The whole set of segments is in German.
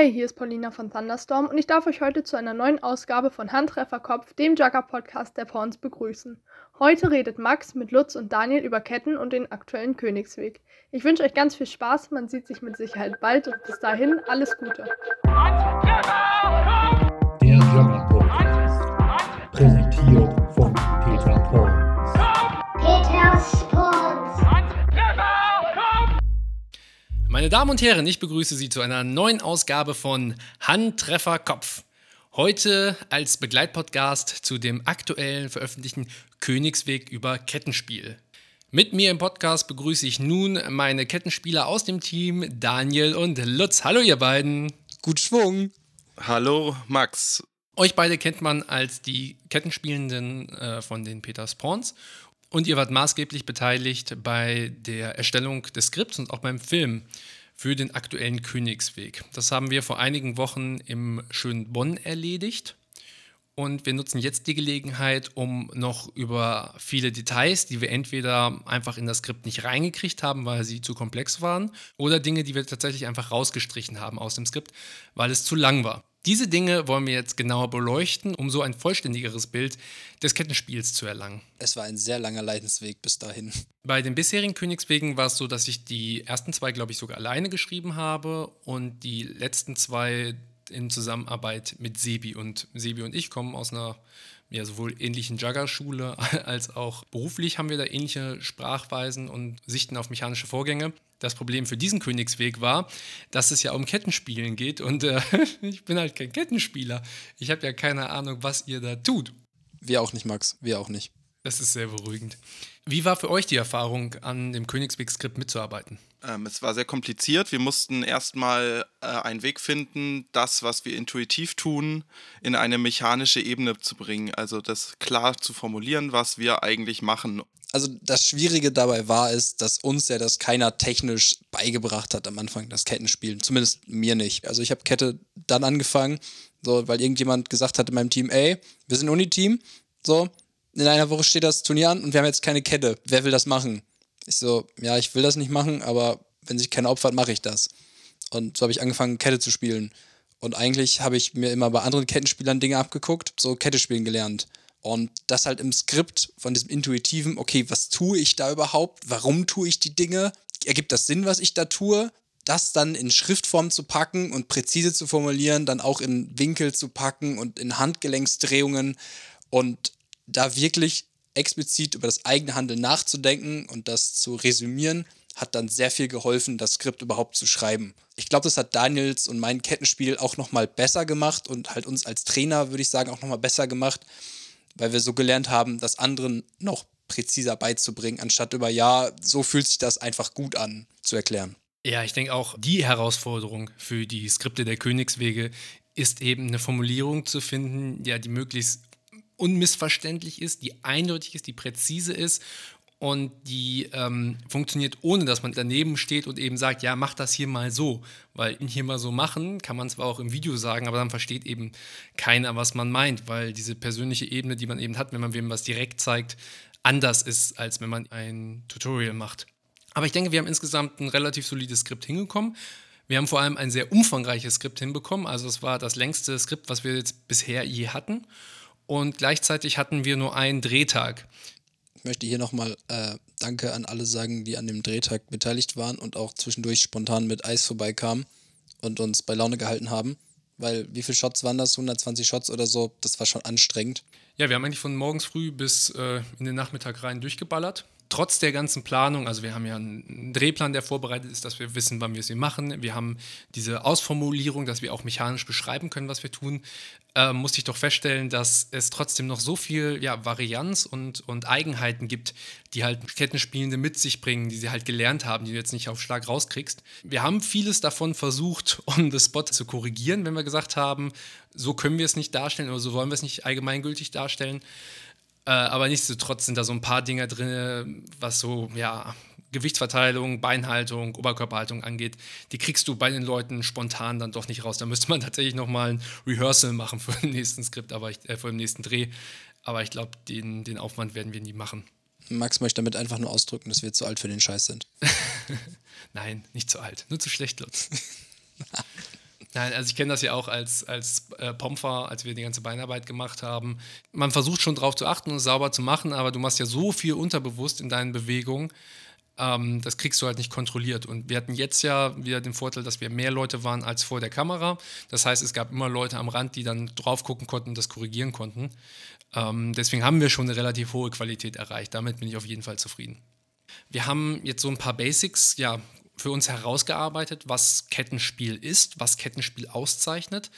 Hey, hier ist Paulina von Thunderstorm und ich darf euch heute zu einer neuen Ausgabe von Handtrefferkopf, dem Jugger-Podcast der Pawns, begrüßen. Heute redet Max mit Lutz und Daniel über Ketten und den aktuellen Königsweg. Ich wünsche euch ganz viel Spaß, man sieht sich mit Sicherheit bald und bis dahin alles Gute. Meine Damen und Herren, ich begrüße Sie zu einer neuen Ausgabe von Handtreffer Kopf. Heute als Begleitpodcast zu dem aktuell veröffentlichten Königsweg über Kettenspiel. Mit mir im Podcast begrüße ich nun meine Kettenspieler aus dem Team Daniel und Lutz. Hallo ihr beiden. Gut Schwung. Hallo Max. Euch beide kennt man als die Kettenspielenden äh, von den Peters Pawns und ihr wart maßgeblich beteiligt bei der Erstellung des Skripts und auch beim Film für den aktuellen Königsweg. Das haben wir vor einigen Wochen im schönen Bonn erledigt. Und wir nutzen jetzt die Gelegenheit, um noch über viele Details, die wir entweder einfach in das Skript nicht reingekriegt haben, weil sie zu komplex waren, oder Dinge, die wir tatsächlich einfach rausgestrichen haben aus dem Skript, weil es zu lang war. Diese Dinge wollen wir jetzt genauer beleuchten, um so ein vollständigeres Bild des Kettenspiels zu erlangen. Es war ein sehr langer Leidensweg bis dahin. Bei den bisherigen Königswegen war es so, dass ich die ersten zwei, glaube ich, sogar alleine geschrieben habe und die letzten zwei in Zusammenarbeit mit Sebi. Und Sebi und ich kommen aus einer ja, sowohl ähnlichen Jugger-Schule als auch beruflich haben wir da ähnliche Sprachweisen und Sichten auf mechanische Vorgänge. Das Problem für diesen Königsweg war, dass es ja um Kettenspielen geht und äh, ich bin halt kein Kettenspieler. Ich habe ja keine Ahnung, was ihr da tut. Wir auch nicht, Max. Wir auch nicht. Das ist sehr beruhigend. Wie war für euch die Erfahrung, an dem Königsweg-Skript mitzuarbeiten? Ähm, es war sehr kompliziert. Wir mussten erstmal äh, einen Weg finden, das, was wir intuitiv tun, in eine mechanische Ebene zu bringen. Also das klar zu formulieren, was wir eigentlich machen. Also das Schwierige dabei war es, dass uns ja das keiner technisch beigebracht hat am Anfang, das Kettenspielen. Zumindest mir nicht. Also ich habe Kette dann angefangen, so, weil irgendjemand gesagt hat in meinem Team, ey, wir sind Uni-Team, so, in einer Woche steht das Turnier an und wir haben jetzt keine Kette. Wer will das machen? Ich so, ja, ich will das nicht machen, aber wenn sich keiner opfert, mache ich das. Und so habe ich angefangen, Kette zu spielen. Und eigentlich habe ich mir immer bei anderen Kettenspielern Dinge abgeguckt, so Kette spielen gelernt. Und das halt im Skript von diesem intuitiven, okay, was tue ich da überhaupt? Warum tue ich die Dinge? Ergibt das Sinn, was ich da tue? Das dann in Schriftform zu packen und präzise zu formulieren, dann auch in Winkel zu packen und in Handgelenksdrehungen und da wirklich explizit über das eigene Handeln nachzudenken und das zu resümieren, hat dann sehr viel geholfen, das Skript überhaupt zu schreiben. Ich glaube, das hat Daniels und mein Kettenspiel auch nochmal besser gemacht und halt uns als Trainer, würde ich sagen, auch nochmal besser gemacht, weil wir so gelernt haben, das anderen noch präziser beizubringen, anstatt über, ja, so fühlt sich das einfach gut an, zu erklären. Ja, ich denke auch, die Herausforderung für die Skripte der Königswege ist eben eine Formulierung zu finden, ja, die möglichst unmissverständlich ist, die eindeutig ist, die präzise ist und die ähm, funktioniert, ohne dass man daneben steht und eben sagt, ja, mach das hier mal so. Weil hier mal so machen, kann man zwar auch im Video sagen, aber dann versteht eben keiner, was man meint, weil diese persönliche Ebene, die man eben hat, wenn man wem was direkt zeigt, anders ist, als wenn man ein Tutorial macht. Aber ich denke, wir haben insgesamt ein relativ solides Skript hingekommen. Wir haben vor allem ein sehr umfangreiches Skript hinbekommen. Also es war das längste Skript, was wir jetzt bisher je hatten und gleichzeitig hatten wir nur einen Drehtag. Ich möchte hier nochmal äh, Danke an alle sagen, die an dem Drehtag beteiligt waren und auch zwischendurch spontan mit Eis vorbeikamen und uns bei Laune gehalten haben. Weil wie viele Shots waren das? 120 Shots oder so? Das war schon anstrengend. Ja, wir haben eigentlich von morgens früh bis äh, in den Nachmittag rein durchgeballert trotz der ganzen Planung, also wir haben ja einen Drehplan, der vorbereitet ist, dass wir wissen, wann wir es machen. Wir haben diese Ausformulierung, dass wir auch mechanisch beschreiben können, was wir tun. Äh, musste ich doch feststellen, dass es trotzdem noch so viel ja, Varianz und, und Eigenheiten gibt, die halt Kettenspielende mit sich bringen, die sie halt gelernt haben, die du jetzt nicht auf Schlag rauskriegst. Wir haben vieles davon versucht, on the spot zu korrigieren, wenn wir gesagt haben, so können wir es nicht darstellen oder so wollen wir es nicht allgemeingültig darstellen. Äh, aber nichtsdestotrotz sind da so ein paar Dinge drin, was so, ja, Gewichtsverteilung, Beinhaltung, Oberkörperhaltung angeht, die kriegst du bei den Leuten spontan dann doch nicht raus. Da müsste man tatsächlich nochmal ein Rehearsal machen für den nächsten Skript, aber ich, äh, für den nächsten Dreh. Aber ich glaube, den, den Aufwand werden wir nie machen. Max möchte damit einfach nur ausdrücken, dass wir zu alt für den Scheiß sind. Nein, nicht zu alt, nur zu schlecht, Lutz. Nein, also ich kenne das ja auch als, als äh, Pomfer, als wir die ganze Beinarbeit gemacht haben. Man versucht schon darauf zu achten und es sauber zu machen, aber du machst ja so viel unterbewusst in deinen Bewegungen, ähm, das kriegst du halt nicht kontrolliert. Und wir hatten jetzt ja wieder den Vorteil, dass wir mehr Leute waren als vor der Kamera. Das heißt, es gab immer Leute am Rand, die dann drauf gucken konnten und das korrigieren konnten. Ähm, deswegen haben wir schon eine relativ hohe Qualität erreicht. Damit bin ich auf jeden Fall zufrieden. Wir haben jetzt so ein paar Basics ja, für uns herausgearbeitet, was Kettenspiel ist, was Kettenspiel auszeichnet.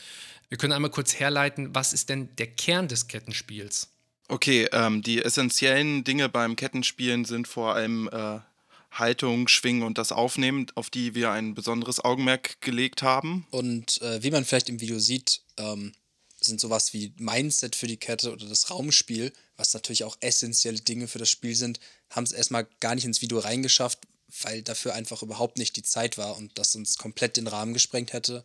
Wir können einmal kurz herleiten, was ist denn der Kern des Kettenspiels? Okay, ähm, die essentiellen Dinge beim Kettenspielen sind vor allem äh, Haltung, Schwingen und das Aufnehmen, auf die wir ein besonderes Augenmerk gelegt haben. Und äh, wie man vielleicht im Video sieht, ähm, sind sowas wie Mindset für die Kette oder das Raumspiel, was natürlich auch essentielle Dinge für das Spiel sind, haben es erstmal gar nicht ins Video reingeschafft, weil dafür einfach überhaupt nicht die Zeit war und das uns komplett den Rahmen gesprengt hätte.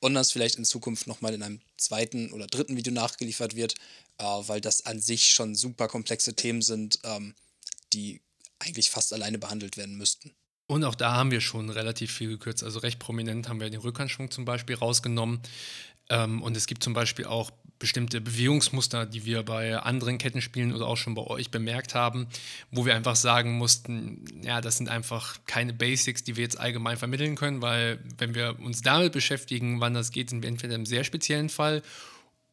Und das vielleicht in Zukunft nochmal in einem zweiten oder dritten Video nachgeliefert wird, äh, weil das an sich schon super komplexe Themen sind, ähm, die eigentlich fast alleine behandelt werden müssten. Und auch da haben wir schon relativ viel gekürzt. Also recht prominent haben wir den Rückhandschwung zum Beispiel rausgenommen. Ähm, und es gibt zum Beispiel auch bestimmte Bewegungsmuster, die wir bei anderen Kettenspielen oder auch schon bei euch bemerkt haben, wo wir einfach sagen mussten, ja, das sind einfach keine Basics, die wir jetzt allgemein vermitteln können, weil wenn wir uns damit beschäftigen, wann das geht, sind wir entweder im sehr speziellen Fall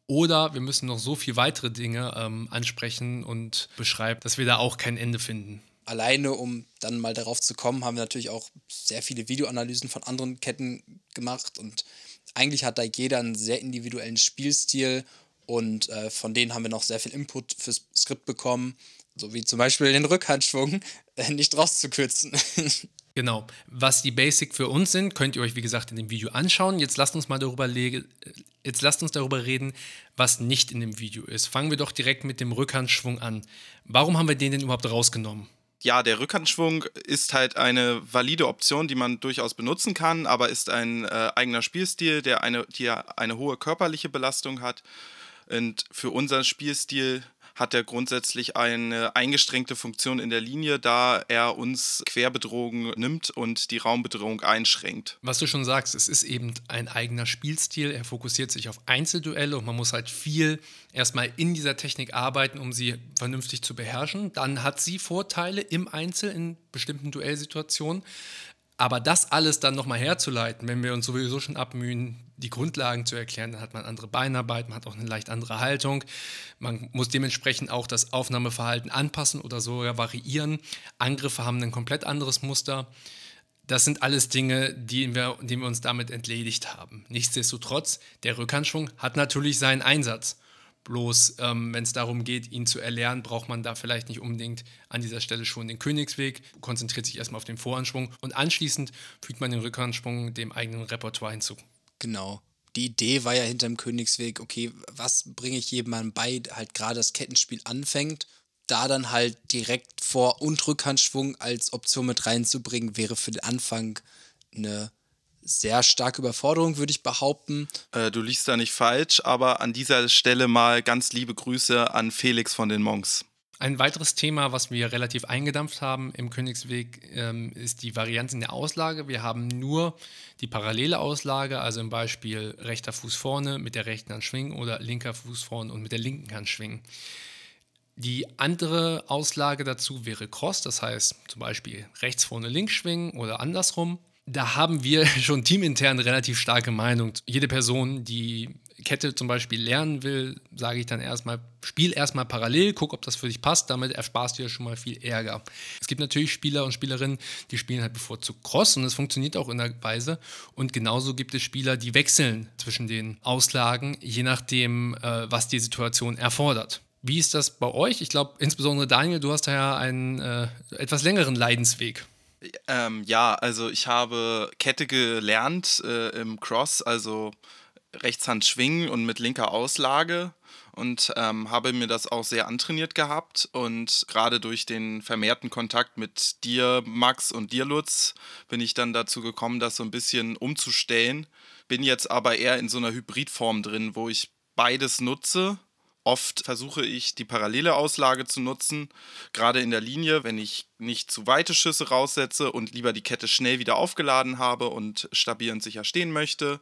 oder wir müssen noch so viele weitere Dinge ähm, ansprechen und beschreiben, dass wir da auch kein Ende finden. Alleine, um dann mal darauf zu kommen, haben wir natürlich auch sehr viele Videoanalysen von anderen Ketten gemacht und eigentlich hat da jeder einen sehr individuellen Spielstil und äh, von denen haben wir noch sehr viel Input fürs Skript bekommen, so wie zum Beispiel den Rückhandschwung äh, nicht rauszukürzen. Genau. Was die Basic für uns sind, könnt ihr euch, wie gesagt, in dem Video anschauen. Jetzt lasst uns mal darüber, jetzt lasst uns darüber reden, was nicht in dem Video ist. Fangen wir doch direkt mit dem Rückhandschwung an. Warum haben wir den denn überhaupt rausgenommen? ja, der Rückhandschwung ist halt eine valide Option, die man durchaus benutzen kann, aber ist ein äh, eigener Spielstil, der eine, die eine hohe körperliche Belastung hat. Und für unseren Spielstil hat er grundsätzlich eine eingeschränkte Funktion in der Linie, da er uns Querbedrohung nimmt und die Raumbedrohung einschränkt. Was du schon sagst, es ist eben ein eigener Spielstil. Er fokussiert sich auf Einzelduelle und man muss halt viel erstmal in dieser Technik arbeiten, um sie vernünftig zu beherrschen. Dann hat sie Vorteile im Einzel in bestimmten Duellsituationen. Aber das alles dann nochmal herzuleiten, wenn wir uns sowieso schon abmühen, die Grundlagen zu erklären, dann hat man andere Beinarbeit, man hat auch eine leicht andere Haltung. Man muss dementsprechend auch das Aufnahmeverhalten anpassen oder sogar variieren. Angriffe haben ein komplett anderes Muster. Das sind alles Dinge, die wir, die wir uns damit entledigt haben. Nichtsdestotrotz, der Rückhandschwung hat natürlich seinen Einsatz. Bloß, ähm, wenn es darum geht, ihn zu erlernen, braucht man da vielleicht nicht unbedingt an dieser Stelle schon den Königsweg, konzentriert sich erstmal auf den Voranschwung und anschließend fügt man den Rückhandschwung dem eigenen Repertoire hinzu. Genau. Die Idee war ja hinter dem Königsweg, okay, was bringe ich jemandem bei, halt gerade das Kettenspiel anfängt. Da dann halt direkt Vor- und Rückhandschwung als Option mit reinzubringen, wäre für den Anfang eine sehr starke Überforderung, würde ich behaupten. Äh, du liest da nicht falsch, aber an dieser Stelle mal ganz liebe Grüße an Felix von den Monks. Ein weiteres Thema, was wir relativ eingedampft haben im Königsweg, ähm, ist die Varianz in der Auslage. Wir haben nur die parallele Auslage, also im Beispiel rechter Fuß vorne mit der rechten Hand schwingen oder linker Fuß vorne und mit der linken Hand schwingen. Die andere Auslage dazu wäre Cross, das heißt zum Beispiel rechts vorne links schwingen oder andersrum. Da haben wir schon teamintern relativ starke Meinung. Jede Person, die Kette zum Beispiel lernen will, sage ich dann erstmal, spiel erstmal parallel, guck, ob das für dich passt, damit ersparst du ja schon mal viel Ärger. Es gibt natürlich Spieler und Spielerinnen, die spielen halt bevorzugt Cross und es funktioniert auch in der Weise. Und genauso gibt es Spieler, die wechseln zwischen den Auslagen, je nachdem, äh, was die Situation erfordert. Wie ist das bei euch? Ich glaube, insbesondere Daniel, du hast da ja einen äh, etwas längeren Leidensweg. Ähm, ja, also ich habe Kette gelernt äh, im Cross, also Rechtshand schwingen und mit linker Auslage und ähm, habe mir das auch sehr antrainiert gehabt und gerade durch den vermehrten Kontakt mit dir, Max und dir, Lutz, bin ich dann dazu gekommen, das so ein bisschen umzustellen. Bin jetzt aber eher in so einer Hybridform drin, wo ich beides nutze. Oft versuche ich die parallele Auslage zu nutzen, gerade in der Linie, wenn ich nicht zu weite Schüsse raussetze und lieber die Kette schnell wieder aufgeladen habe und stabil und sicher stehen möchte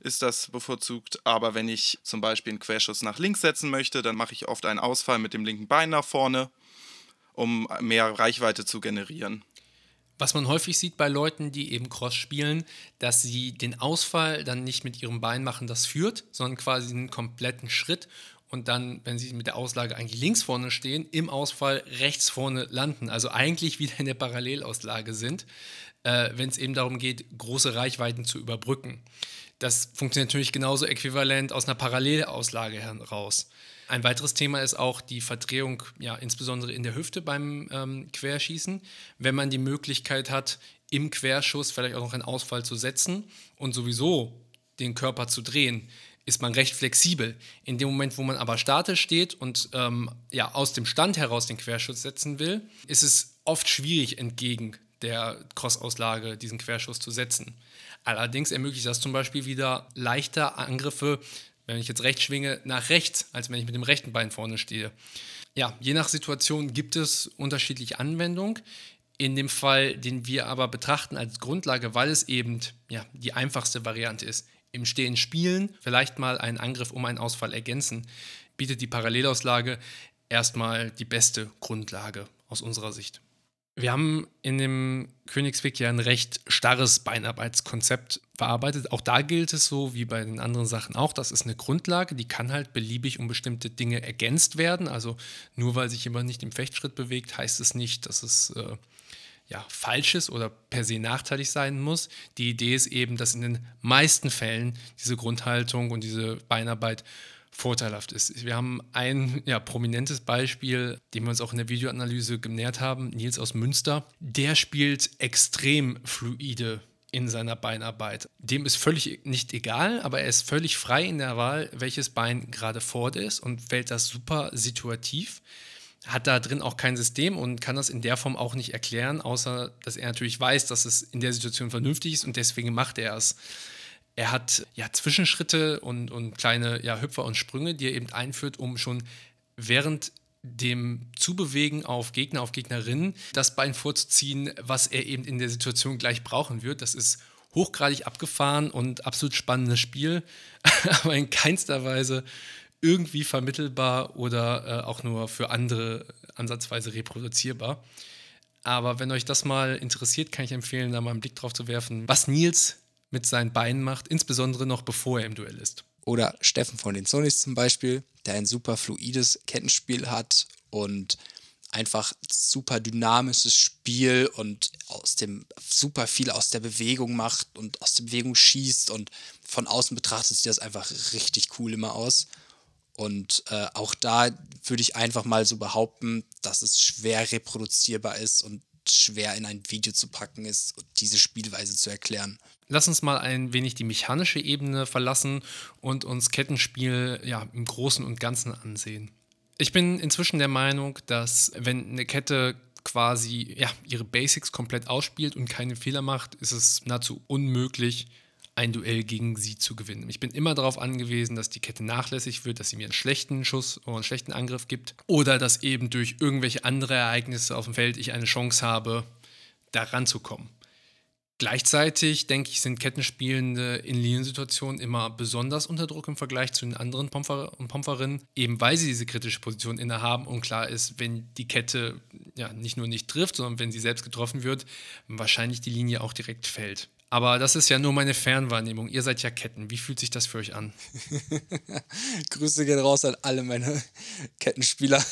ist das bevorzugt. Aber wenn ich zum Beispiel einen Querschuss nach links setzen möchte, dann mache ich oft einen Ausfall mit dem linken Bein nach vorne, um mehr Reichweite zu generieren. Was man häufig sieht bei Leuten, die eben Cross spielen, dass sie den Ausfall dann nicht mit ihrem Bein machen, das führt, sondern quasi einen kompletten Schritt und dann, wenn sie mit der Auslage eigentlich links vorne stehen, im Ausfall rechts vorne landen. Also eigentlich wieder in der Parallelauslage sind, äh, wenn es eben darum geht, große Reichweiten zu überbrücken. Das funktioniert natürlich genauso äquivalent aus einer Parallelauslage heraus. Ein weiteres Thema ist auch die Verdrehung, ja, insbesondere in der Hüfte beim ähm, Querschießen. Wenn man die Möglichkeit hat, im Querschuss vielleicht auch noch einen Ausfall zu setzen und sowieso den Körper zu drehen, ist man recht flexibel. In dem Moment, wo man aber statisch steht und ähm, ja, aus dem Stand heraus den Querschuss setzen will, ist es oft schwierig, entgegen der Crossauslage diesen Querschuss zu setzen. Allerdings ermöglicht das zum Beispiel wieder leichter Angriffe, wenn ich jetzt rechts schwinge, nach rechts, als wenn ich mit dem rechten Bein vorne stehe. Ja, je nach Situation gibt es unterschiedliche Anwendungen. In dem Fall, den wir aber betrachten als Grundlage, weil es eben ja, die einfachste Variante ist, im Stehen spielen, vielleicht mal einen Angriff um einen Ausfall ergänzen, bietet die Parallelauslage erstmal die beste Grundlage aus unserer Sicht. Wir haben in dem Königsweg ja ein recht starres Beinarbeitskonzept verarbeitet. Auch da gilt es so wie bei den anderen Sachen auch. Das ist eine Grundlage, die kann halt beliebig um bestimmte Dinge ergänzt werden. Also nur weil sich jemand nicht im Fechtschritt bewegt, heißt es nicht, dass es äh, ja, falsches oder per se nachteilig sein muss. Die Idee ist eben, dass in den meisten Fällen diese Grundhaltung und diese Beinarbeit vorteilhaft ist. Wir haben ein ja, prominentes Beispiel, dem wir uns auch in der Videoanalyse genährt haben, Nils aus Münster. Der spielt extrem fluide in seiner Beinarbeit. Dem ist völlig nicht egal, aber er ist völlig frei in der Wahl, welches Bein gerade vor ist und wählt das super situativ hat da drin auch kein System und kann das in der Form auch nicht erklären, außer dass er natürlich weiß, dass es in der Situation vernünftig ist und deswegen macht er es. Er hat ja Zwischenschritte und, und kleine ja, Hüpfer und Sprünge, die er eben einführt, um schon während dem Zubewegen auf Gegner, auf Gegnerinnen das Bein vorzuziehen, was er eben in der Situation gleich brauchen wird. Das ist hochgradig abgefahren und absolut spannendes Spiel, aber in keinster Weise irgendwie vermittelbar oder äh, auch nur für andere ansatzweise reproduzierbar. Aber wenn euch das mal interessiert, kann ich empfehlen, da mal einen Blick drauf zu werfen, was Nils mit seinen Beinen macht, insbesondere noch bevor er im Duell ist. Oder Steffen von den Sonys zum Beispiel, der ein super fluides Kettenspiel hat und einfach super dynamisches Spiel und aus dem super viel aus der Bewegung macht und aus der Bewegung schießt und von außen betrachtet sieht das einfach richtig cool immer aus. Und äh, auch da würde ich einfach mal so behaupten, dass es schwer reproduzierbar ist und schwer in ein Video zu packen ist diese Spielweise zu erklären. Lass uns mal ein wenig die mechanische Ebene verlassen und uns Kettenspiel ja, im Großen und Ganzen ansehen. Ich bin inzwischen der Meinung, dass wenn eine Kette quasi ja, ihre Basics komplett ausspielt und keine Fehler macht, ist es nahezu unmöglich, ein Duell gegen sie zu gewinnen. Ich bin immer darauf angewiesen, dass die Kette nachlässig wird, dass sie mir einen schlechten Schuss oder einen schlechten Angriff gibt oder dass eben durch irgendwelche andere Ereignisse auf dem Feld ich eine Chance habe, da ranzukommen. Gleichzeitig, denke ich, sind Kettenspielende in Liniensituationen immer besonders unter Druck im Vergleich zu den anderen Pomfer und Pomferinnen, eben weil sie diese kritische Position innehaben und klar ist, wenn die Kette ja nicht nur nicht trifft, sondern wenn sie selbst getroffen wird, wahrscheinlich die Linie auch direkt fällt. Aber das ist ja nur meine Fernwahrnehmung. Ihr seid ja Ketten. Wie fühlt sich das für euch an? Grüße gehen raus an alle meine Kettenspieler.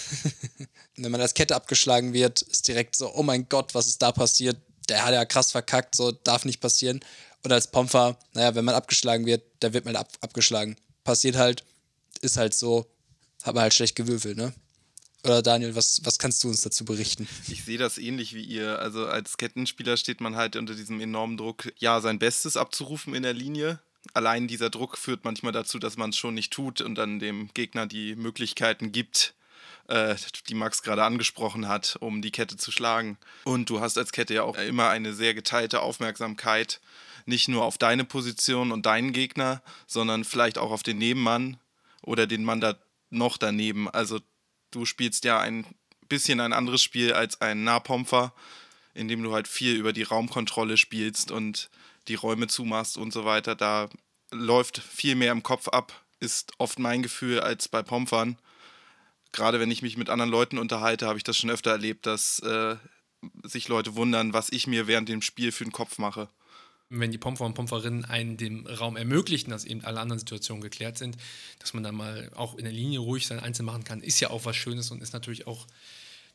Wenn man als Kette abgeschlagen wird, ist direkt so, oh mein Gott, was ist da passiert? Der hat ja krass verkackt, so darf nicht passieren. Und als Pomfer, naja, wenn man abgeschlagen wird, dann wird man ab abgeschlagen. Passiert halt, ist halt so, hat man halt schlecht gewürfelt, ne? Oder Daniel, was, was kannst du uns dazu berichten? Ich sehe das ähnlich wie ihr. Also als Kettenspieler steht man halt unter diesem enormen Druck, ja, sein Bestes abzurufen in der Linie. Allein dieser Druck führt manchmal dazu, dass man es schon nicht tut und dann dem Gegner die Möglichkeiten gibt, äh, die Max gerade angesprochen hat, um die Kette zu schlagen. Und du hast als Kette ja auch immer eine sehr geteilte Aufmerksamkeit, nicht nur auf deine Position und deinen Gegner, sondern vielleicht auch auf den Nebenmann oder den Mann da noch daneben. Also du spielst ja ein bisschen ein anderes Spiel als ein Nahpompfer, in dem du halt viel über die Raumkontrolle spielst und die Räume zumachst und so weiter. Da läuft viel mehr im Kopf ab, ist oft mein Gefühl als bei Pomfern. Gerade wenn ich mich mit anderen Leuten unterhalte, habe ich das schon öfter erlebt, dass äh, sich Leute wundern, was ich mir während dem Spiel für den Kopf mache. Wenn die Pomfer und Pomferinnen einen den Raum ermöglichen, dass eben alle anderen Situationen geklärt sind, dass man dann mal auch in der Linie ruhig sein Einzel machen kann, ist ja auch was Schönes und ist natürlich auch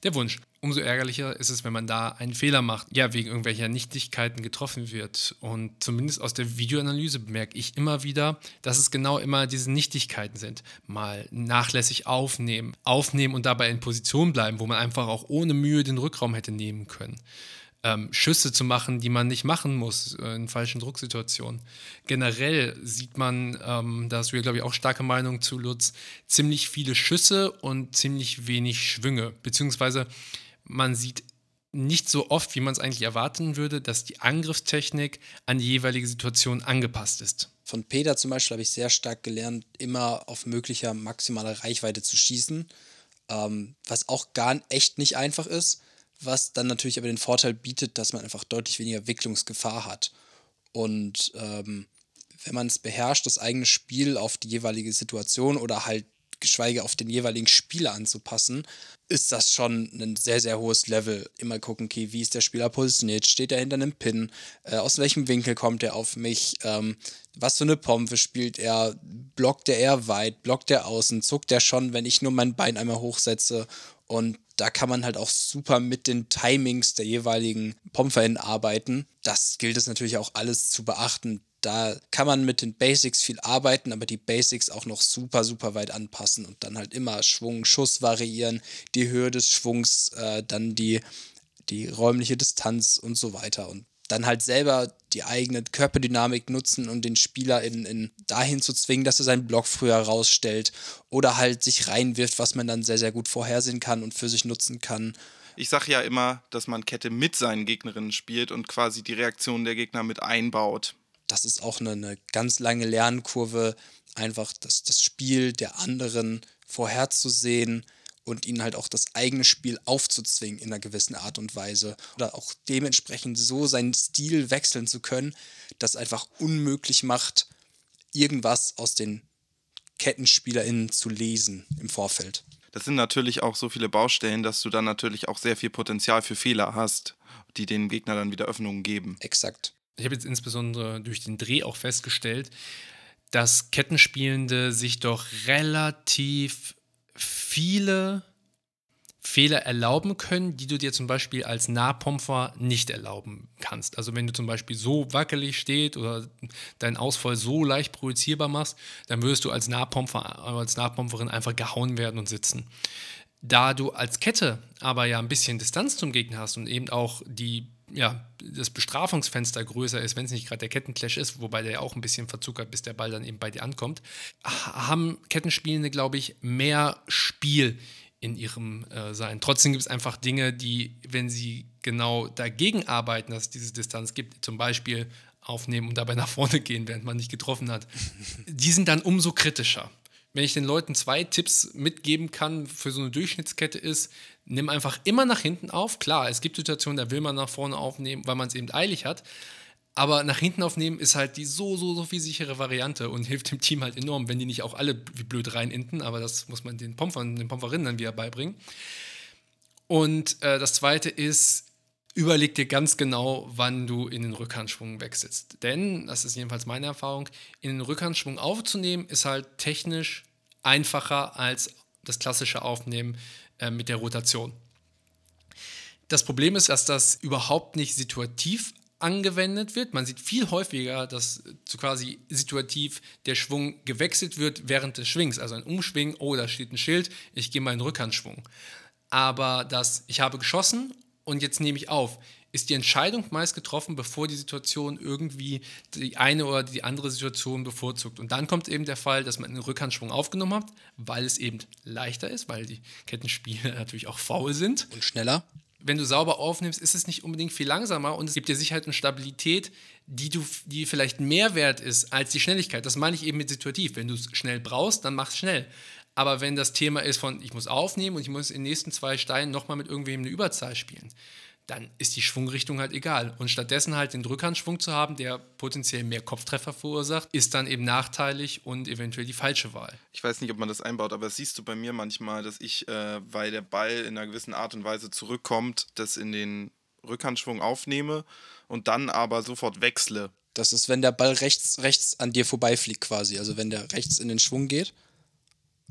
der Wunsch. Umso ärgerlicher ist es, wenn man da einen Fehler macht, ja, wegen irgendwelcher Nichtigkeiten getroffen wird. Und zumindest aus der Videoanalyse bemerke ich immer wieder, dass es genau immer diese Nichtigkeiten sind. Mal nachlässig aufnehmen, aufnehmen und dabei in Position bleiben, wo man einfach auch ohne Mühe den Rückraum hätte nehmen können ähm, Schüsse zu machen, die man nicht machen muss äh, in falschen Drucksituationen. Generell sieht man, ähm, da hast du ja, glaube ich, auch starke Meinung zu, Lutz, ziemlich viele Schüsse und ziemlich wenig Schwünge. Beziehungsweise man sieht nicht so oft, wie man es eigentlich erwarten würde, dass die Angriffstechnik an die jeweilige Situation angepasst ist. Von Peter zum Beispiel habe ich sehr stark gelernt, immer auf möglicher maximaler Reichweite zu schießen, ähm, was auch gar echt nicht einfach ist was dann natürlich aber den Vorteil bietet, dass man einfach deutlich weniger Wicklungsgefahr hat. Und ähm, wenn man es beherrscht, das eigene Spiel auf die jeweilige Situation oder halt geschweige auf den jeweiligen Spieler anzupassen, ist das schon ein sehr, sehr hohes Level. Immer gucken, okay, wie ist der Spieler positioniert? Steht er hinter einem Pin? Äh, aus welchem Winkel kommt er auf mich? Ähm, was für eine Pompe spielt er? Blockt er eher weit? Blockt er außen? Zuckt er schon, wenn ich nur mein Bein einmal hochsetze? Und da kann man halt auch super mit den Timings der jeweiligen POMFerinnen arbeiten. Das gilt es natürlich auch alles zu beachten. Da kann man mit den Basics viel arbeiten, aber die Basics auch noch super, super weit anpassen und dann halt immer Schwung, Schuss variieren, die Höhe des Schwungs, äh, dann die, die räumliche Distanz und so weiter. Und dann halt selber die eigene Körperdynamik nutzen und den Spieler in, in dahin zu zwingen, dass er seinen Block früher rausstellt oder halt sich reinwirft, was man dann sehr, sehr gut vorhersehen kann und für sich nutzen kann. Ich sage ja immer, dass man Kette mit seinen Gegnerinnen spielt und quasi die Reaktionen der Gegner mit einbaut. Das ist auch eine, eine ganz lange Lernkurve, einfach das, das Spiel der anderen vorherzusehen, und ihnen halt auch das eigene Spiel aufzuzwingen in einer gewissen Art und Weise oder auch dementsprechend so seinen Stil wechseln zu können, das einfach unmöglich macht, irgendwas aus den KettenspielerInnen zu lesen im Vorfeld. Das sind natürlich auch so viele Baustellen, dass du dann natürlich auch sehr viel Potenzial für Fehler hast, die dem Gegner dann wieder Öffnungen geben. Exakt. Ich habe jetzt insbesondere durch den Dreh auch festgestellt, dass Kettenspielende sich doch relativ viele Fehler erlauben können, die du dir zum Beispiel als Nahpumpfer nicht erlauben kannst. Also wenn du zum Beispiel so wackelig steht oder deinen Ausfall so leicht projizierbar machst, dann wirst du als Nahpumpfer, als Nahpumpferin einfach gehauen werden und sitzen. Da du als Kette aber ja ein bisschen Distanz zum Gegner hast und eben auch die, ja, das Bestrafungsfenster größer ist, wenn es nicht gerade der Kettenclash ist, wobei der ja auch ein bisschen verzuckert, bis der Ball dann eben bei dir ankommt, haben Kettenspielende, glaube ich, mehr Spiel in ihrem äh, Sein. Trotzdem gibt es einfach Dinge, die, wenn sie genau dagegen arbeiten, dass es diese Distanz gibt, zum Beispiel aufnehmen und dabei nach vorne gehen, während man nicht getroffen hat, die sind dann umso kritischer wenn ich den Leuten zwei Tipps mitgeben kann für so eine Durchschnittskette ist, nimm einfach immer nach hinten auf. Klar, es gibt Situationen, da will man nach vorne aufnehmen, weil man es eben eilig hat. Aber nach hinten aufnehmen ist halt die so, so, so viel sichere Variante und hilft dem Team halt enorm, wenn die nicht auch alle wie blöd reinenden, aber das muss man den Pomfern, den Pomferinnen dann wieder beibringen. Und äh, das zweite ist, überleg dir ganz genau, wann du in den Rückhandschwung wechselst. Denn, das ist jedenfalls meine Erfahrung, in den Rückhandschwung aufzunehmen ist halt technisch einfacher als das klassische Aufnehmen äh, mit der Rotation. Das Problem ist, dass das überhaupt nicht situativ angewendet wird. Man sieht viel häufiger, dass so quasi situativ der Schwung gewechselt wird während des Schwings. Also ein Umschwing, oh, da steht ein Schild, ich gehe mal in Rückhandschwung. Aber das, ich habe geschossen und jetzt nehme ich auf, ist die Entscheidung meist getroffen, bevor die Situation irgendwie die eine oder die andere Situation bevorzugt. Und dann kommt eben der Fall, dass man einen Rückhandschwung aufgenommen hat, weil es eben leichter ist, weil die Kettenspiele natürlich auch faul sind. Und schneller. Wenn du sauber aufnimmst, ist es nicht unbedingt viel langsamer und es gibt dir Sicherheit und Stabilität, die, du, die vielleicht mehr wert ist als die Schnelligkeit. Das meine ich eben mit situativ. Wenn du es schnell brauchst, dann mach es schnell. Aber wenn das Thema ist von, ich muss aufnehmen und ich muss in den nächsten zwei Steinen nochmal mit irgendwem eine Überzahl spielen, dann ist die Schwungrichtung halt egal. Und stattdessen halt den Rückhandschwung zu haben, der potenziell mehr Kopftreffer verursacht, ist dann eben nachteilig und eventuell die falsche Wahl. Ich weiß nicht, ob man das einbaut, aber das siehst du bei mir manchmal, dass ich, äh, weil der Ball in einer gewissen Art und Weise zurückkommt, das in den Rückhandschwung aufnehme und dann aber sofort wechsle. Das ist, wenn der Ball rechts, rechts an dir vorbeifliegt quasi. Also wenn der rechts in den Schwung geht.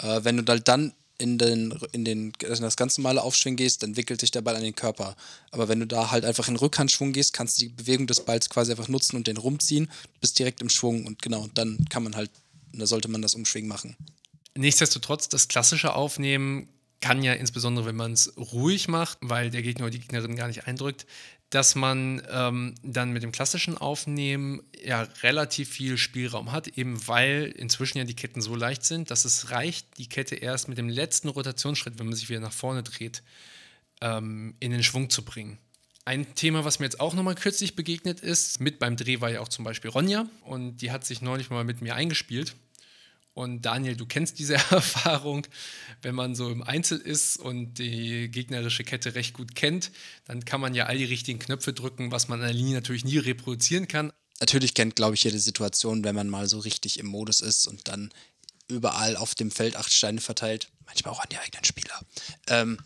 Äh, wenn du halt dann in, den, in, den, in das ganz normale Aufschwingen gehst, dann wickelt sich der Ball an den Körper. Aber wenn du da halt einfach in Rückhandschwung gehst, kannst du die Bewegung des Balls quasi einfach nutzen und den rumziehen, bist direkt im Schwung und genau, dann kann man halt, da sollte man das Umschwingen machen. Nichtsdestotrotz, das klassische Aufnehmen kann ja insbesondere, wenn man es ruhig macht, weil der Gegner oder die Gegnerin gar nicht eindrückt, dass man ähm, dann mit dem klassischen Aufnehmen ja relativ viel Spielraum hat, eben weil inzwischen ja die Ketten so leicht sind, dass es reicht, die Kette erst mit dem letzten Rotationsschritt, wenn man sich wieder nach vorne dreht, ähm, in den Schwung zu bringen. Ein Thema, was mir jetzt auch nochmal kürzlich begegnet ist, mit beim Dreh war ja auch zum Beispiel Ronja und die hat sich neulich mal mit mir eingespielt und Daniel, du kennst diese Erfahrung, wenn man so im Einzel ist und die gegnerische Kette recht gut kennt, dann kann man ja all die richtigen Knöpfe drücken, was man an der Linie natürlich nie reproduzieren kann. Natürlich kennt, glaube ich, jede Situation, wenn man mal so richtig im Modus ist und dann überall auf dem Feld acht Steine verteilt, manchmal auch an die eigenen Spieler. Ähm,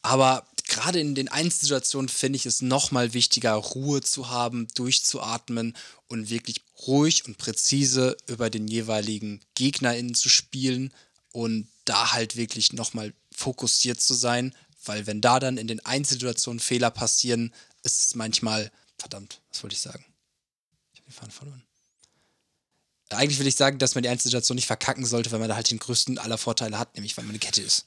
aber gerade in den Einzelsituationen finde ich es nochmal wichtiger, Ruhe zu haben, durchzuatmen und wirklich ruhig und präzise über den jeweiligen GegnerInnen zu spielen und da halt wirklich nochmal fokussiert zu sein, weil wenn da dann in den Einzelsituationen Fehler passieren, ist es manchmal, verdammt, was wollte ich sagen? Ich habe den Faden verloren. Eigentlich will ich sagen, dass man die Einzelsituation nicht verkacken sollte, weil man da halt den größten aller Vorteile hat, nämlich weil man eine Kette ist.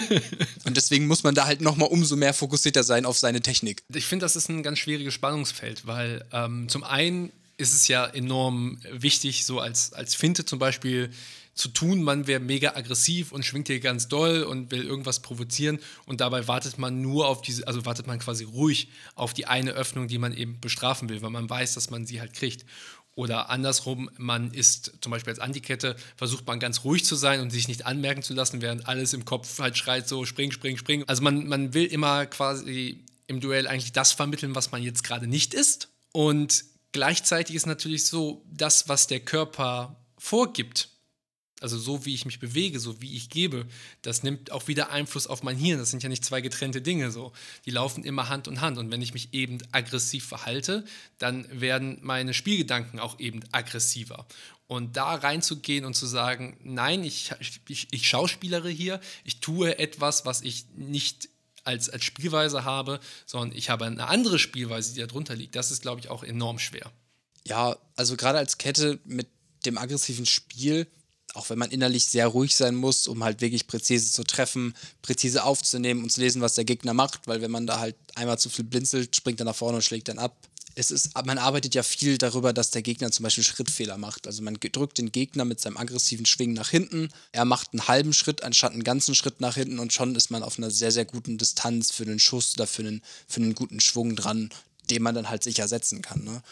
und deswegen muss man da halt nochmal umso mehr fokussierter sein auf seine Technik. Ich finde, das ist ein ganz schwieriges Spannungsfeld, weil ähm, zum einen ist es ja enorm wichtig, so als, als Finte zum Beispiel zu tun, man wäre mega aggressiv und schwingt hier ganz doll und will irgendwas provozieren und dabei wartet man nur auf diese, also wartet man quasi ruhig auf die eine Öffnung, die man eben bestrafen will, weil man weiß, dass man sie halt kriegt. Oder andersrum, man ist zum Beispiel als Antikette, versucht man ganz ruhig zu sein und sich nicht anmerken zu lassen, während alles im Kopf halt schreit, so spring, spring, spring. Also man, man will immer quasi im Duell eigentlich das vermitteln, was man jetzt gerade nicht ist. Und gleichzeitig ist natürlich so, das, was der Körper vorgibt, also so wie ich mich bewege, so wie ich gebe, das nimmt auch wieder Einfluss auf mein Hirn. Das sind ja nicht zwei getrennte Dinge so. Die laufen immer Hand in Hand. Und wenn ich mich eben aggressiv verhalte, dann werden meine Spielgedanken auch eben aggressiver. Und da reinzugehen und zu sagen, nein, ich, ich, ich schauspielere hier, ich tue etwas, was ich nicht als, als Spielweise habe, sondern ich habe eine andere Spielweise, die darunter liegt. Das ist, glaube ich, auch enorm schwer. Ja, also gerade als Kette mit dem aggressiven Spiel auch wenn man innerlich sehr ruhig sein muss, um halt wirklich präzise zu treffen, präzise aufzunehmen und zu lesen, was der Gegner macht, weil wenn man da halt einmal zu viel blinzelt, springt er nach vorne und schlägt dann ab. Es ist, man arbeitet ja viel darüber, dass der Gegner zum Beispiel Schrittfehler macht. Also man drückt den Gegner mit seinem aggressiven Schwingen nach hinten. Er macht einen halben Schritt anstatt einen ganzen Schritt nach hinten und schon ist man auf einer sehr, sehr guten Distanz für einen Schuss oder für einen, für einen guten Schwung dran, den man dann halt sicher setzen kann. Ne?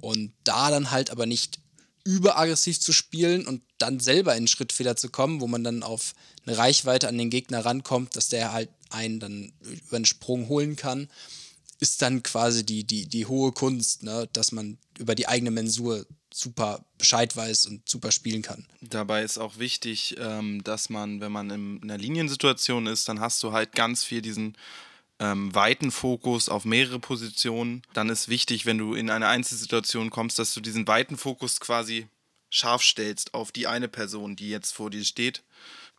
Und da dann halt aber nicht überaggressiv zu spielen und dann selber in Schrittfehler zu kommen, wo man dann auf eine Reichweite an den Gegner rankommt, dass der halt einen dann über einen Sprung holen kann, ist dann quasi die, die, die hohe Kunst, ne? dass man über die eigene Mensur super Bescheid weiß und super spielen kann. Dabei ist auch wichtig, ähm, dass man, wenn man in einer Liniensituation ist, dann hast du halt ganz viel diesen ähm, weiten Fokus auf mehrere Positionen. Dann ist wichtig, wenn du in eine Einzelsituation kommst, dass du diesen weiten Fokus quasi scharf stellst auf die eine Person, die jetzt vor dir steht.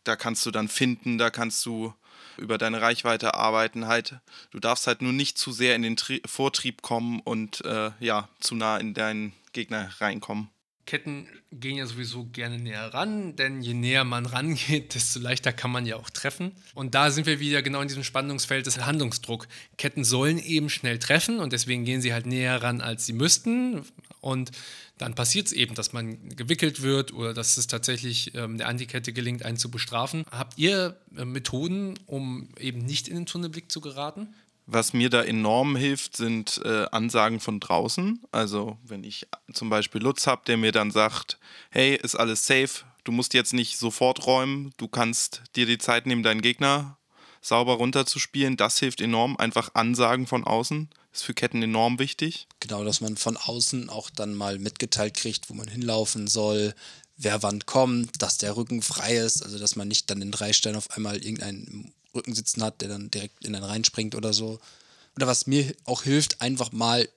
Da kannst du dann finden, da kannst du über deine Reichweite arbeiten. Halt, du darfst halt nur nicht zu sehr in den Tri Vortrieb kommen und äh, ja, zu nah in deinen Gegner reinkommen. Ketten gehen ja sowieso gerne näher ran, denn je näher man rangeht, desto leichter kann man ja auch treffen. Und da sind wir wieder genau in diesem Spannungsfeld des Handlungsdruck. Ketten sollen eben schnell treffen und deswegen gehen sie halt näher ran, als sie müssten. Und dann passiert es eben, dass man gewickelt wird oder dass es tatsächlich ähm, der Antikette gelingt, einen zu bestrafen. Habt ihr äh, Methoden, um eben nicht in den Tunnelblick zu geraten? Was mir da enorm hilft, sind äh, Ansagen von draußen. Also wenn ich zum Beispiel Lutz habe, der mir dann sagt, hey, ist alles safe, du musst jetzt nicht sofort räumen, du kannst dir die Zeit nehmen, deinen Gegner sauber runterzuspielen. Das hilft enorm. Einfach Ansagen von außen ist für Ketten enorm wichtig. Genau, dass man von außen auch dann mal mitgeteilt kriegt, wo man hinlaufen soll, wer wann kommt, dass der Rücken frei ist, also dass man nicht dann in drei Stellen auf einmal irgendeinen Rücken sitzen hat, der dann direkt in den reinspringt oder so. Oder was mir auch hilft, einfach mal,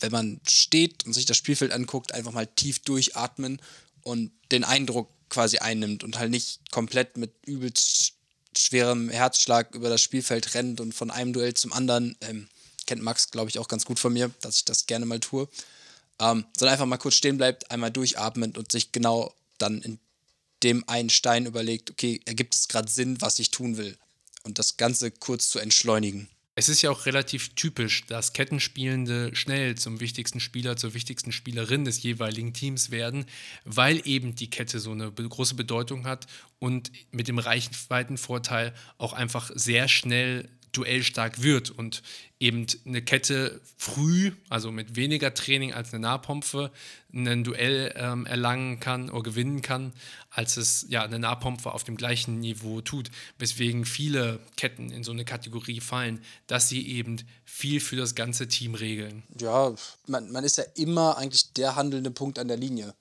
wenn man steht und sich das Spielfeld anguckt, einfach mal tief durchatmen und den Eindruck quasi einnimmt und halt nicht komplett mit übelst schwerem Herzschlag über das Spielfeld rennt und von einem Duell zum anderen. Ähm, kennt Max, glaube ich, auch ganz gut von mir, dass ich das gerne mal tue. Ähm, sondern einfach mal kurz stehen bleibt, einmal durchatmet und sich genau dann in dem einen Stein überlegt, okay, ergibt es gerade Sinn, was ich tun will. Und das Ganze kurz zu entschleunigen. Es ist ja auch relativ typisch, dass Kettenspielende schnell zum wichtigsten Spieler, zur wichtigsten Spielerin des jeweiligen Teams werden, weil eben die Kette so eine große Bedeutung hat und mit dem Reichweitenvorteil auch einfach sehr schnell duellstark wird und eben eine Kette früh, also mit weniger Training als eine Nahpompe, ein Duell ähm, erlangen kann oder gewinnen kann, als es ja eine Nahpompe auf dem gleichen Niveau tut. Weswegen viele Ketten in so eine Kategorie fallen, dass sie eben viel für das ganze Team regeln. Ja, man, man ist ja immer eigentlich der handelnde Punkt an der Linie.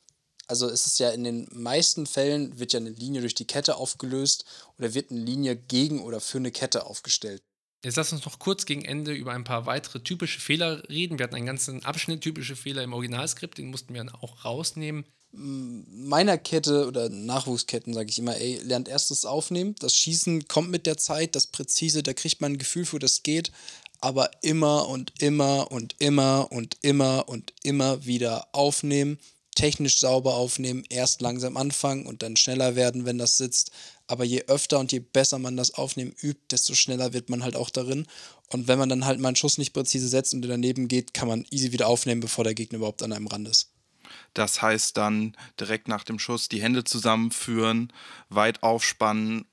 Also es ist ja in den meisten Fällen wird ja eine Linie durch die Kette aufgelöst oder wird eine Linie gegen oder für eine Kette aufgestellt. Jetzt lass uns noch kurz gegen Ende über ein paar weitere typische Fehler reden. Wir hatten einen ganzen Abschnitt typische Fehler im Originalskript, den mussten wir dann auch rausnehmen. Meiner Kette oder Nachwuchsketten sage ich immer, ey, lernt erst das Aufnehmen. Das Schießen kommt mit der Zeit, das Präzise, da kriegt man ein Gefühl für, das geht. Aber immer und immer und immer und immer und immer wieder aufnehmen, technisch sauber aufnehmen, erst langsam anfangen und dann schneller werden, wenn das sitzt. Aber je öfter und je besser man das Aufnehmen übt, desto schneller wird man halt auch darin. Und wenn man dann halt mal einen Schuss nicht präzise setzt und der daneben geht, kann man easy wieder aufnehmen, bevor der Gegner überhaupt an einem Rand ist. Das heißt dann direkt nach dem Schuss die Hände zusammenführen, weit aufspannen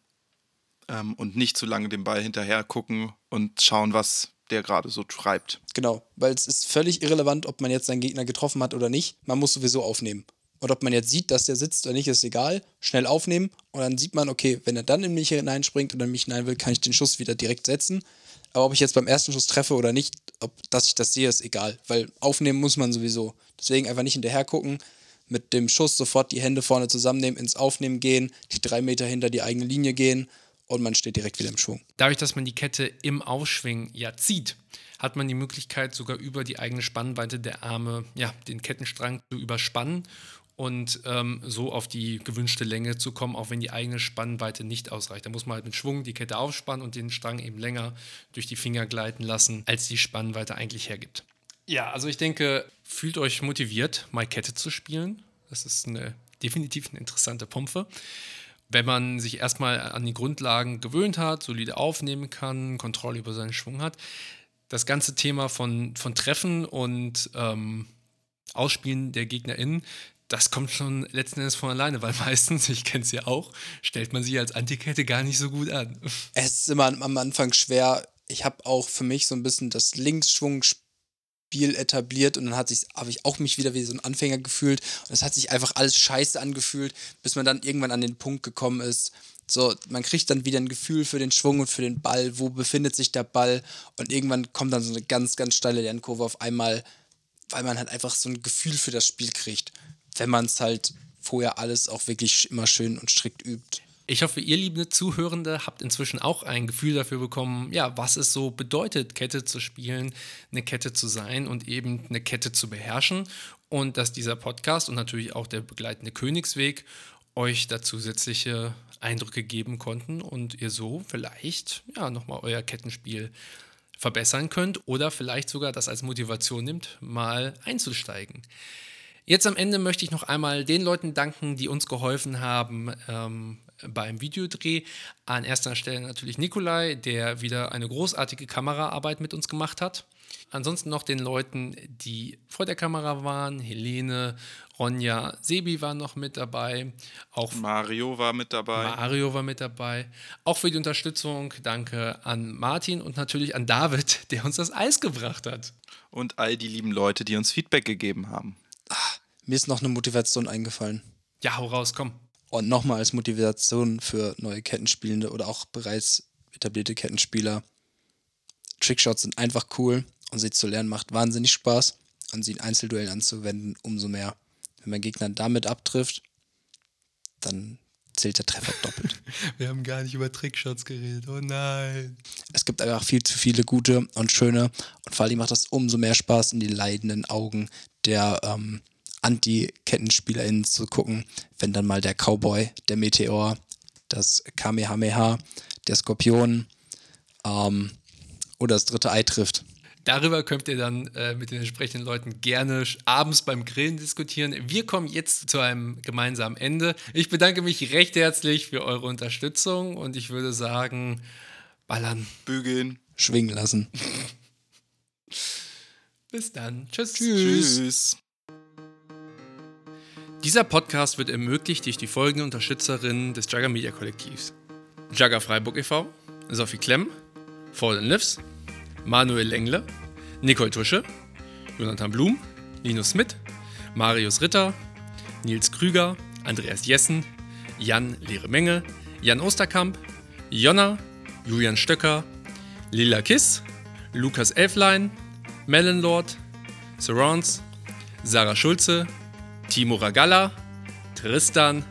ähm, und nicht zu lange den Ball hinterher gucken und schauen, was der gerade so treibt. Genau, weil es ist völlig irrelevant, ob man jetzt seinen Gegner getroffen hat oder nicht. Man muss sowieso aufnehmen. Und ob man jetzt sieht, dass der sitzt oder nicht, ist egal. Schnell aufnehmen und dann sieht man, okay, wenn er dann in mich hineinspringt oder in mich hinein will, kann ich den Schuss wieder direkt setzen. Aber ob ich jetzt beim ersten Schuss treffe oder nicht, ob dass ich das sehe, ist egal, weil aufnehmen muss man sowieso. Deswegen einfach nicht hinterher gucken, mit dem Schuss sofort die Hände vorne zusammennehmen, ins Aufnehmen gehen, die drei Meter hinter die eigene Linie gehen und man steht direkt wieder im Schwung. Dadurch, dass man die Kette im Aufschwingen ja zieht, hat man die Möglichkeit, sogar über die eigene Spannweite der Arme ja, den Kettenstrang zu überspannen und ähm, so auf die gewünschte Länge zu kommen, auch wenn die eigene Spannweite nicht ausreicht. Da muss man halt mit Schwung die Kette aufspannen und den Strang eben länger durch die Finger gleiten lassen, als die Spannweite eigentlich hergibt. Ja, also ich denke, fühlt euch motiviert, mal Kette zu spielen. Das ist eine, definitiv eine interessante Pumpe. Wenn man sich erstmal an die Grundlagen gewöhnt hat, solide aufnehmen kann, Kontrolle über seinen Schwung hat, das ganze Thema von, von Treffen und ähm, Ausspielen der GegnerInnen das kommt schon letzten Endes von alleine, weil meistens, ich kenne es ja auch, stellt man sie als Antikette gar nicht so gut an. Es ist immer am Anfang schwer. Ich habe auch für mich so ein bisschen das Linksschwungspiel etabliert und dann habe ich auch mich wieder wie so ein Anfänger gefühlt und es hat sich einfach alles scheiße angefühlt, bis man dann irgendwann an den Punkt gekommen ist. So, man kriegt dann wieder ein Gefühl für den Schwung und für den Ball, wo befindet sich der Ball und irgendwann kommt dann so eine ganz, ganz steile Lernkurve auf einmal, weil man halt einfach so ein Gefühl für das Spiel kriegt wenn man es halt vorher alles auch wirklich immer schön und strikt übt. Ich hoffe, ihr liebe Zuhörende habt inzwischen auch ein Gefühl dafür bekommen, ja, was es so bedeutet, Kette zu spielen, eine Kette zu sein und eben eine Kette zu beherrschen und dass dieser Podcast und natürlich auch der begleitende Königsweg euch da zusätzliche Eindrücke geben konnten und ihr so vielleicht ja nochmal euer Kettenspiel verbessern könnt oder vielleicht sogar das als Motivation nimmt, mal einzusteigen. Jetzt am Ende möchte ich noch einmal den Leuten danken, die uns geholfen haben ähm, beim Videodreh. An erster Stelle natürlich Nikolai, der wieder eine großartige Kameraarbeit mit uns gemacht hat. Ansonsten noch den Leuten, die vor der Kamera waren. Helene, Ronja, Sebi waren noch mit dabei. Auch Mario war mit dabei. Mario war mit dabei. Auch für die Unterstützung danke an Martin und natürlich an David, der uns das Eis gebracht hat. Und all die lieben Leute, die uns Feedback gegeben haben. Ach, mir ist noch eine Motivation eingefallen. Ja, hau raus, komm. Und nochmal als Motivation für neue Kettenspielende oder auch bereits etablierte Kettenspieler. Trickshots sind einfach cool und sie zu lernen macht wahnsinnig Spaß und sie in Einzelduellen anzuwenden, umso mehr. Wenn mein Gegner damit abtrifft, dann zählt der Treffer doppelt. Wir haben gar nicht über Trickshots geredet. Oh nein. Es gibt einfach viel zu viele gute und schöne und vor allem macht das umso mehr Spaß, in die leidenden Augen der ähm, Anti-KettenspielerInnen zu gucken, wenn dann mal der Cowboy, der Meteor, das Kamehameha, der Skorpion ähm, oder das dritte Ei trifft. Darüber könnt ihr dann äh, mit den entsprechenden Leuten gerne abends beim Grillen diskutieren. Wir kommen jetzt zu einem gemeinsamen Ende. Ich bedanke mich recht herzlich für eure Unterstützung und ich würde sagen, ballern. Bügeln. Schwingen lassen. Bis dann. Tschüss. Tschüss. Dieser Podcast wird ermöglicht durch die folgenden Unterstützerinnen des Jagger Media Kollektivs. Jagger Freiburg e.V., Sophie Klemm, Fallen Lives, Manuel Lengle, Nicole Tusche, Jonathan Blum, Linus Smith, Marius Ritter, Nils Krüger, Andreas Jessen, Jan Leere Menge, Jan Osterkamp, Jonna, Julian Stöcker, Lila Kiss, Lukas Elflein, Melonlord, Surrounds, Sarah Schulze, Timo Ragalla, Tristan,